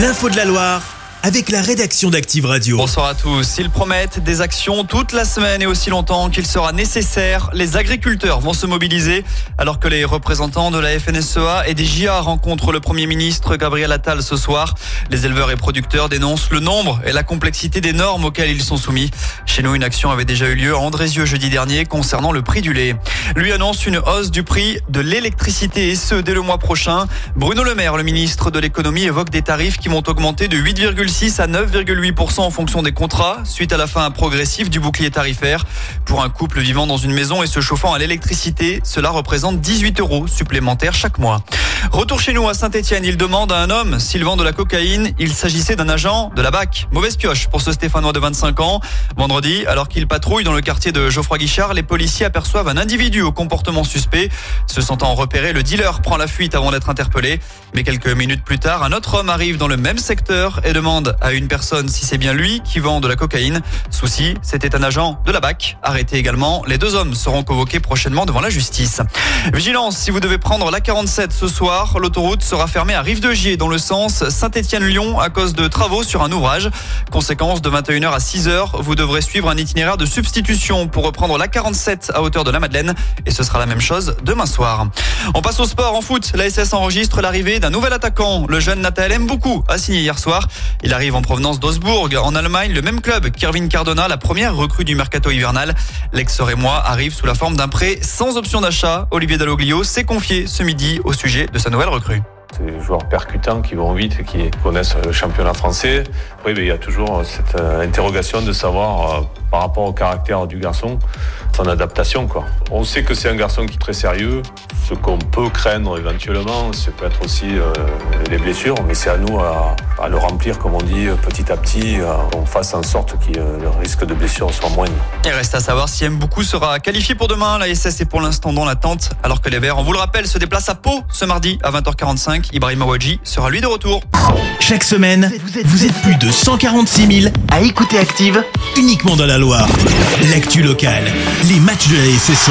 L'info de la Loire avec la rédaction d'Active Radio. Bonsoir à tous. Ils promettent des actions toute la semaine et aussi longtemps qu'il sera nécessaire. Les agriculteurs vont se mobiliser alors que les représentants de la FNSEA et des JA rencontrent le Premier ministre Gabriel Attal ce soir. Les éleveurs et producteurs dénoncent le nombre et la complexité des normes auxquelles ils sont soumis. Chez nous, une action avait déjà eu lieu à Andrézieux jeudi dernier concernant le prix du lait. Lui annonce une hausse du prix de l'électricité et ce dès le mois prochain. Bruno Le Maire, le ministre de l'économie, évoque des tarifs qui vont augmenter de 8, 6 à 9,8% en fonction des contrats, suite à la fin progressive du bouclier tarifaire. Pour un couple vivant dans une maison et se chauffant à l'électricité, cela représente 18 euros supplémentaires chaque mois. Retour chez nous à Saint-Etienne, il demande à un homme s'il vend de la cocaïne. Il s'agissait d'un agent de la BAC. Mauvaise pioche pour ce Stéphanois de 25 ans. Vendredi, alors qu'il patrouille dans le quartier de Geoffroy Guichard, les policiers aperçoivent un individu au comportement suspect. Se sentant repéré, le dealer prend la fuite avant d'être interpellé. Mais quelques minutes plus tard, un autre homme arrive dans le même secteur et demande à une personne si c'est bien lui qui vend de la cocaïne. Souci, c'était un agent de la BAC. Arrêté également. Les deux hommes seront convoqués prochainement devant la justice. Vigilance, si vous devez prendre la 47 ce soir, l'autoroute sera fermée à Rive-de-Gier dans le sens Saint-Étienne-Lyon à cause de travaux sur un ouvrage. Conséquence, de 21h à 6h, vous devrez suivre un itinéraire de substitution pour reprendre la 47 à hauteur de la Madeleine. Et ce sera la même chose demain soir. On passe au sport en foot. La SS enregistre l'arrivée d'un nouvel attaquant. Le jeune Nathalie aime beaucoup a signé hier soir. Il arrive en provenance d'Augsbourg, en Allemagne, le même club, Kervin Cardona, la première recrue du mercato hivernal. L'ex-Rémois arrive sous la forme d'un prêt sans option d'achat. Olivier Dalloglio s'est confié ce midi au sujet de sa nouvelle recrue. C'est des joueurs percutants qui vont vite et qui connaissent le championnat français. Après, ben, il y a toujours cette euh, interrogation de savoir, euh, par rapport au caractère du garçon, son adaptation. On sait que c'est un garçon qui est très sérieux. Ce qu'on peut craindre éventuellement, c'est peut être aussi euh, les blessures, mais c'est à nous à, à, le remplir, comme on dit, petit à petit, qu'on fasse en sorte que le risque de blessure soit moindre. Il reste à savoir si M. Beaucoup sera qualifié pour demain. La SS est pour l'instant dans l'attente, alors que les Verts, on vous le rappelle, se déplacent à Pau ce mardi à 20h45. Ibrahim Awadji sera lui de retour. Chaque semaine, vous êtes plus de 146 000 à écouter Active uniquement dans la Loire. L'actu locale, les matchs de la SSE,